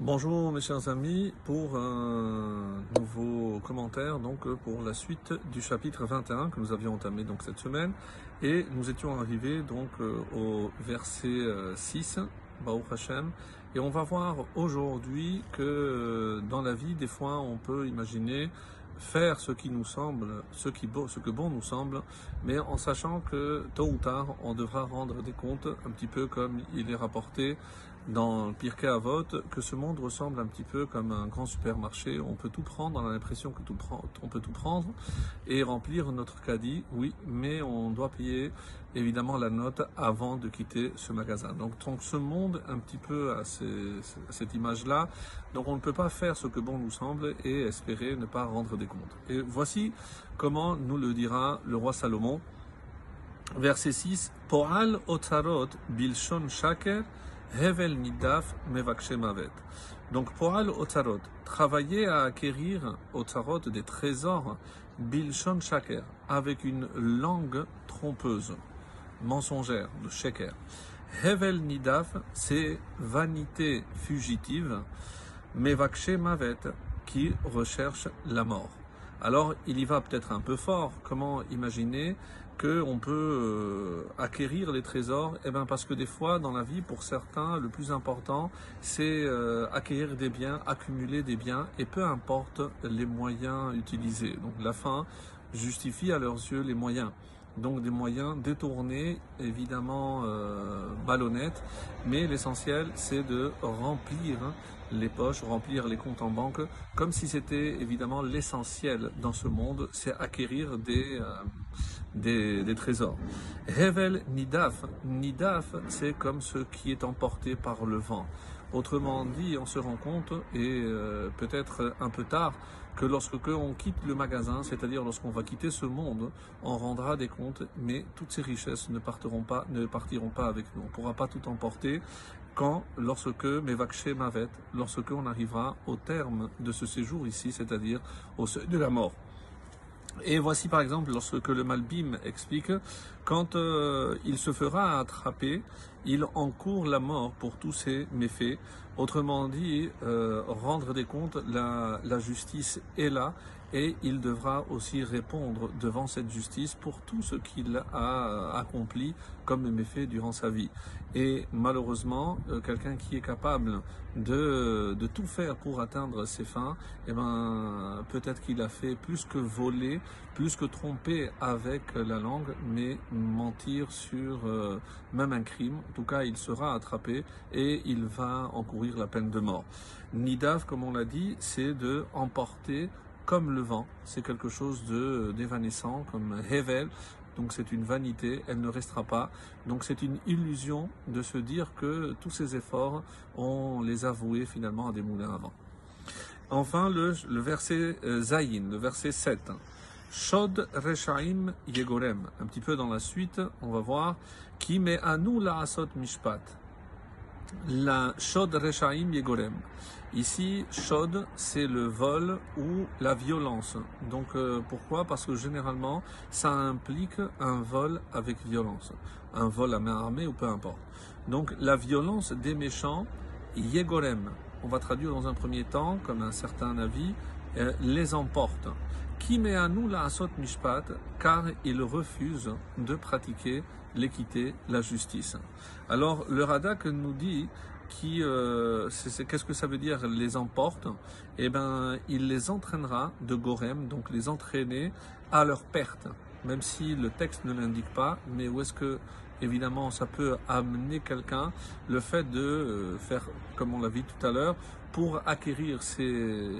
Bonjour mes chers amis, pour un nouveau commentaire donc pour la suite du chapitre 21 que nous avions entamé donc cette semaine. Et nous étions arrivés donc euh, au verset 6 euh, Baruch Hashem. Et on va voir aujourd'hui que euh, dans la vie des fois on peut imaginer faire ce qui nous semble, ce que bon nous semble, mais en sachant que tôt ou tard, on devra rendre des comptes, un petit peu comme il est rapporté dans Pirkei Avot, que ce monde ressemble un petit peu comme un grand supermarché. On peut tout prendre, on a l'impression que tout on peut tout prendre et remplir notre caddie, oui, mais on doit payer évidemment la note avant de quitter ce magasin. Donc, donc ce monde un petit peu à, cette image-là, donc on ne peut pas faire ce que bon nous semble et espérer ne pas rendre des comptes. Et voici comment nous le dira le roi Salomon. Verset 6, Poal otarot bilshon shaker Hevel Nidaf Mavet. Donc, Poal Otarot, travailler à acquérir Otarot des trésors Bilshon Shaker, avec une langue trompeuse, mensongère, de Sheker. Hevel Nidaf, c'est vanité fugitive, Mevakshe Mavet, qui recherche la mort. Alors, il y va peut-être un peu fort. Comment imaginer qu'on peut euh, acquérir les trésors Eh bien, parce que des fois, dans la vie, pour certains, le plus important, c'est euh, acquérir des biens, accumuler des biens, et peu importe les moyens utilisés. Donc, la fin justifie à leurs yeux les moyens donc des moyens détournés, évidemment euh, malhonnêtes, mais l'essentiel c'est de remplir les poches, remplir les comptes en banque, comme si c'était évidemment l'essentiel dans ce monde, c'est acquérir des, euh, des, des, trésors. Hevel Nidaf, Nidaf c'est comme ce qui est emporté par le vent. Autrement dit, on se rend compte, et euh, peut-être un peu tard, que lorsque on quitte le magasin, c'est-à-dire lorsqu'on va quitter ce monde, on rendra des comptes, mais toutes ces richesses ne partiront pas, ne partiront pas avec nous. On ne pourra pas tout emporter quand, lorsque Mevakshe Mavet, lorsque on arrivera au terme de ce séjour ici, c'est-à-dire au de la mort. Et voici par exemple lorsque le Malbim explique, quand euh, il se fera attraper, il encourt la mort pour tous ses méfaits. Autrement dit, euh, rendre des comptes, la, justice est là et il devra aussi répondre devant cette justice pour tout ce qu'il a accompli comme méfait durant sa vie. Et malheureusement, euh, quelqu'un qui est capable de, de, tout faire pour atteindre ses fins, eh ben, peut-être qu'il a fait plus que voler, plus que tromper avec la langue, mais mentir sur euh, même un crime. Tout cas, il sera attrapé et il va encourir la peine de mort. Nidav, comme on l'a dit, c'est de emporter comme le vent. C'est quelque chose de d'évanescent, comme Hevel. Donc c'est une vanité, elle ne restera pas. Donc c'est une illusion de se dire que tous ces efforts, on les a voués finalement à des moulins à vent. Enfin, le, verset euh, le verset 7. Shod Reshaim Yegorem. Un petit peu dans la suite, on va voir. Qui met à nous la asot mishpat la Shod Reshaim Yegorem. Ici, Shod, c'est le vol ou la violence. Donc euh, pourquoi? Parce que généralement, ça implique un vol avec violence. Un vol à main armée ou peu importe. Donc la violence des méchants, Yegorem. On va traduire dans un premier temps, comme un certain avis, euh, les emporte. Qui met à nous la asot mishpat, car il refuse de pratiquer l'équité, la justice. Alors le Radak nous dit qui, euh, qu'est-ce que ça veut dire les emporte? Eh ben, il les entraînera de Gorem, donc les entraîner à leur perte, même si le texte ne l'indique pas. Mais où est-ce que, évidemment, ça peut amener quelqu'un le fait de euh, faire, comme on l'a vu tout à l'heure, pour acquérir ces,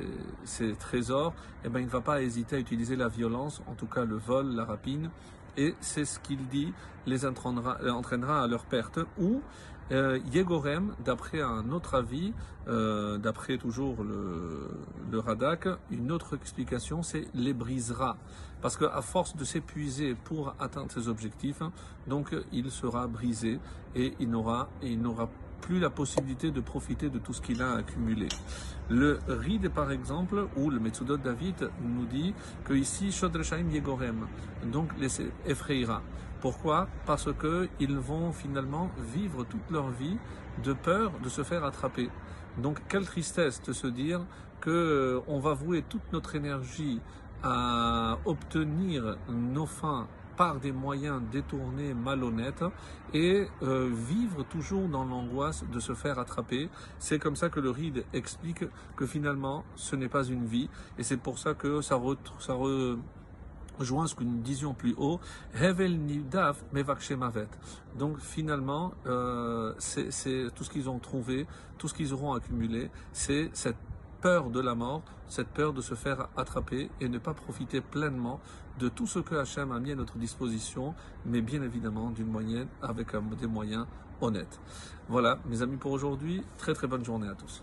ces trésors, eh ben, il ne va pas hésiter à utiliser la violence, en tout cas le vol, la rapine, et c'est ce qu'il dit les entraînera, entraînera à leur perte, ou euh, Yegorem, d'après un autre avis, euh, d'après toujours le, Radak, une autre explication, c'est les brisera. Parce qu'à force de s'épuiser pour atteindre ses objectifs, donc il sera brisé et il n'aura, il n'aura plus la possibilité de profiter de tout ce qu'il a accumulé. Le ride, par exemple, ou le Metsudot David nous dit que ici, Shodreshaim Yegorem, donc les effrayera. Pourquoi? Parce qu'ils vont finalement vivre toute leur vie de peur de se faire attraper. Donc quelle tristesse de se dire que euh, on va vouer toute notre énergie à obtenir nos fins par des moyens détournés, malhonnêtes, et euh, vivre toujours dans l'angoisse de se faire attraper. C'est comme ça que le ride explique que finalement, ce n'est pas une vie, et c'est pour ça que ça, rejoint ce que nous disions plus haut, Hevel Nidaf Mavet. Donc finalement, euh, c'est tout ce qu'ils ont trouvé, tout ce qu'ils auront accumulé, c'est cette peur de la mort, cette peur de se faire attraper et ne pas profiter pleinement de tout ce que Hachem a mis à notre disposition, mais bien évidemment d'une moyenne avec des moyens honnêtes. Voilà, mes amis, pour aujourd'hui, très très bonne journée à tous.